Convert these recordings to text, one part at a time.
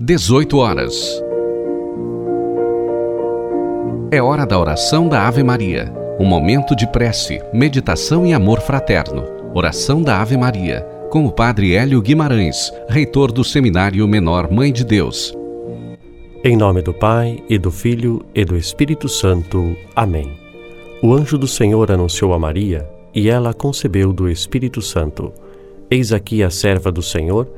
18 horas. É hora da oração da Ave Maria. Um momento de prece, meditação e amor fraterno. Oração da Ave Maria, com o Padre Hélio Guimarães, reitor do Seminário Menor Mãe de Deus. Em nome do Pai, e do Filho, e do Espírito Santo. Amém. O anjo do Senhor anunciou a Maria, e ela concebeu do Espírito Santo. Eis aqui a serva do Senhor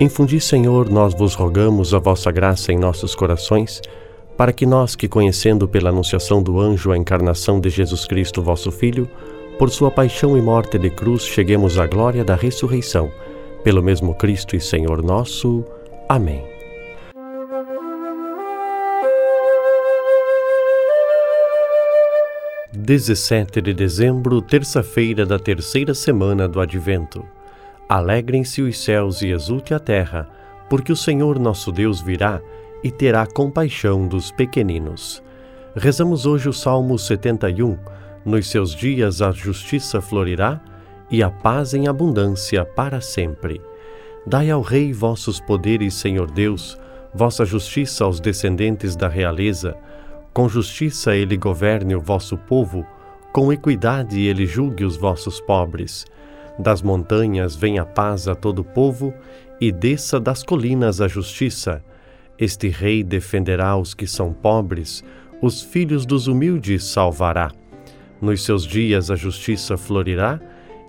Infundi, Senhor, nós vos rogamos a vossa graça em nossos corações, para que nós, que conhecendo pela anunciação do anjo a encarnação de Jesus Cristo, vosso Filho, por sua paixão e morte de cruz, cheguemos à glória da ressurreição. Pelo mesmo Cristo e Senhor nosso. Amém. Dezessete de dezembro, terça-feira da terceira semana do Advento. Alegrem-se os céus e exulte a terra, porque o Senhor nosso Deus virá e terá compaixão dos pequeninos. Rezamos hoje o Salmo 71. Nos seus dias a justiça florirá e a paz em abundância para sempre. Dai ao Rei vossos poderes, Senhor Deus, vossa justiça aos descendentes da realeza. Com justiça ele governe o vosso povo, com equidade ele julgue os vossos pobres. Das montanhas venha a paz a todo o povo, e desça das colinas a justiça. Este rei defenderá os que são pobres, os filhos dos humildes salvará. Nos seus dias a justiça florirá,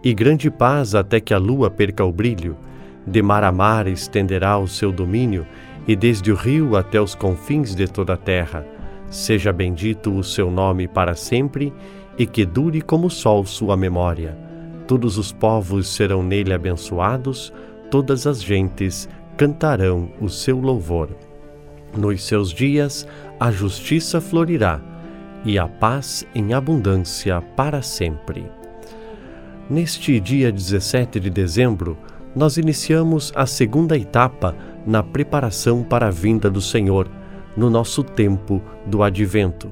e grande paz até que a lua perca o brilho. De mar a mar estenderá o seu domínio, e desde o rio até os confins de toda a terra. Seja bendito o seu nome para sempre, e que dure como o sol sua memória Todos os povos serão nele abençoados, todas as gentes cantarão o seu louvor. Nos seus dias a justiça florirá e a paz em abundância para sempre. Neste dia 17 de dezembro, nós iniciamos a segunda etapa na preparação para a vinda do Senhor, no nosso tempo do advento.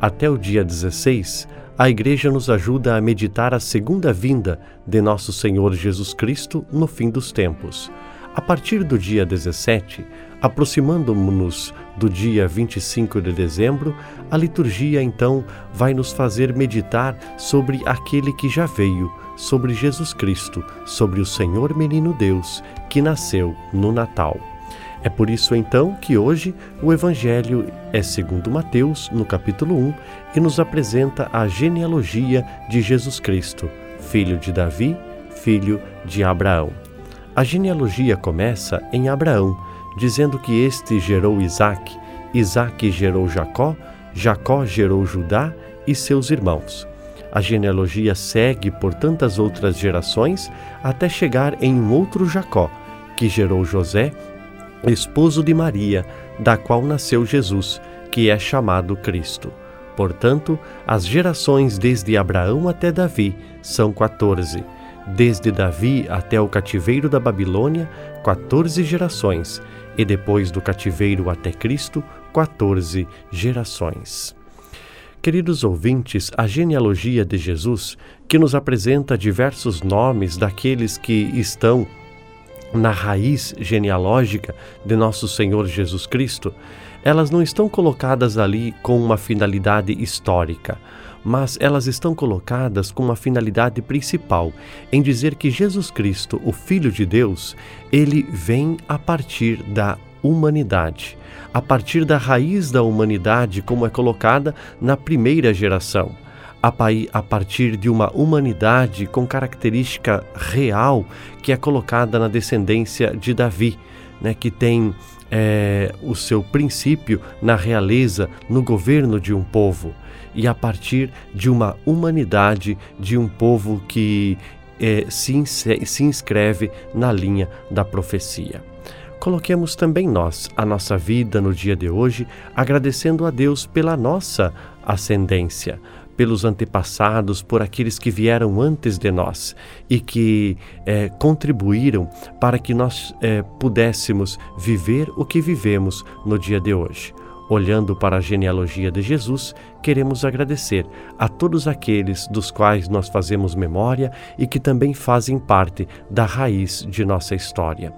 Até o dia 16, a Igreja nos ajuda a meditar a segunda vinda de nosso Senhor Jesus Cristo no fim dos tempos. A partir do dia 17, aproximando-nos do dia 25 de dezembro, a liturgia então vai nos fazer meditar sobre aquele que já veio, sobre Jesus Cristo, sobre o Senhor Menino Deus que nasceu no Natal. É por isso então que hoje o Evangelho é segundo Mateus, no capítulo 1, e nos apresenta a genealogia de Jesus Cristo, filho de Davi, filho de Abraão. A genealogia começa em Abraão, dizendo que este gerou Isaque, Isaque gerou Jacó, Jacó gerou Judá e seus irmãos. A genealogia segue por tantas outras gerações até chegar em um outro Jacó, que gerou José esposo de Maria, da qual nasceu Jesus, que é chamado Cristo. Portanto, as gerações desde Abraão até Davi são 14. Desde Davi até o cativeiro da Babilônia, 14 gerações, e depois do cativeiro até Cristo, 14 gerações. Queridos ouvintes, a genealogia de Jesus, que nos apresenta diversos nomes daqueles que estão na raiz genealógica de nosso Senhor Jesus Cristo, elas não estão colocadas ali com uma finalidade histórica, mas elas estão colocadas com uma finalidade principal, em dizer que Jesus Cristo, o Filho de Deus, ele vem a partir da humanidade, a partir da raiz da humanidade, como é colocada na primeira geração a partir de uma humanidade com característica real que é colocada na descendência de Davi, né, que tem é, o seu princípio na realeza, no governo de um povo, e a partir de uma humanidade de um povo que é, se, se inscreve na linha da profecia. coloquemos também nós a nossa vida no dia de hoje, agradecendo a Deus pela nossa ascendência, pelos antepassados, por aqueles que vieram antes de nós e que é, contribuíram para que nós é, pudéssemos viver o que vivemos no dia de hoje. Olhando para a genealogia de Jesus, queremos agradecer a todos aqueles dos quais nós fazemos memória e que também fazem parte da raiz de nossa história.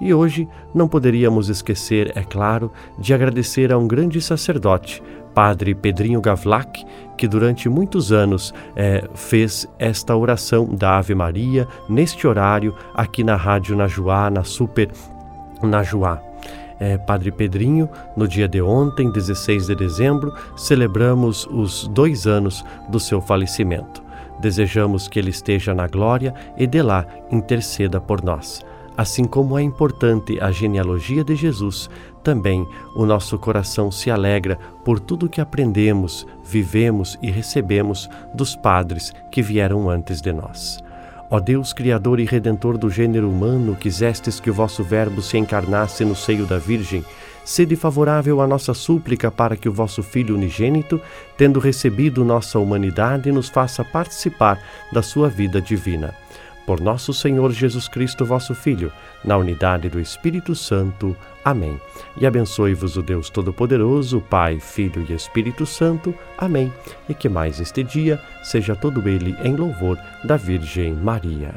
E hoje não poderíamos esquecer, é claro, de agradecer a um grande sacerdote, Padre Pedrinho Gavlac, que durante muitos anos é, fez esta oração da Ave Maria neste horário aqui na Rádio Najuá, na Super Najuá é, Padre Pedrinho, no dia de ontem, 16 de dezembro, celebramos os dois anos do seu falecimento. Desejamos que ele esteja na glória e de lá interceda por nós. Assim como é importante a genealogia de Jesus, também o nosso coração se alegra por tudo que aprendemos, vivemos e recebemos dos padres que vieram antes de nós. Ó Deus, Criador e Redentor do gênero humano, quisestes que o vosso Verbo se encarnasse no seio da Virgem, sede favorável à nossa súplica para que o vosso Filho unigênito, tendo recebido nossa humanidade, nos faça participar da sua vida divina. Por nosso Senhor Jesus Cristo, vosso Filho, na unidade do Espírito Santo. Amém. E abençoe-vos o Deus Todo-Poderoso, Pai, Filho e Espírito Santo. Amém. E que mais este dia seja todo ele em louvor da Virgem Maria.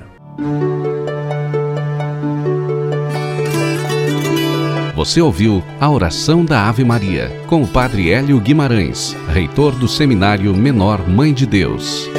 Você ouviu a oração da Ave Maria com o Padre Hélio Guimarães, reitor do Seminário Menor Mãe de Deus.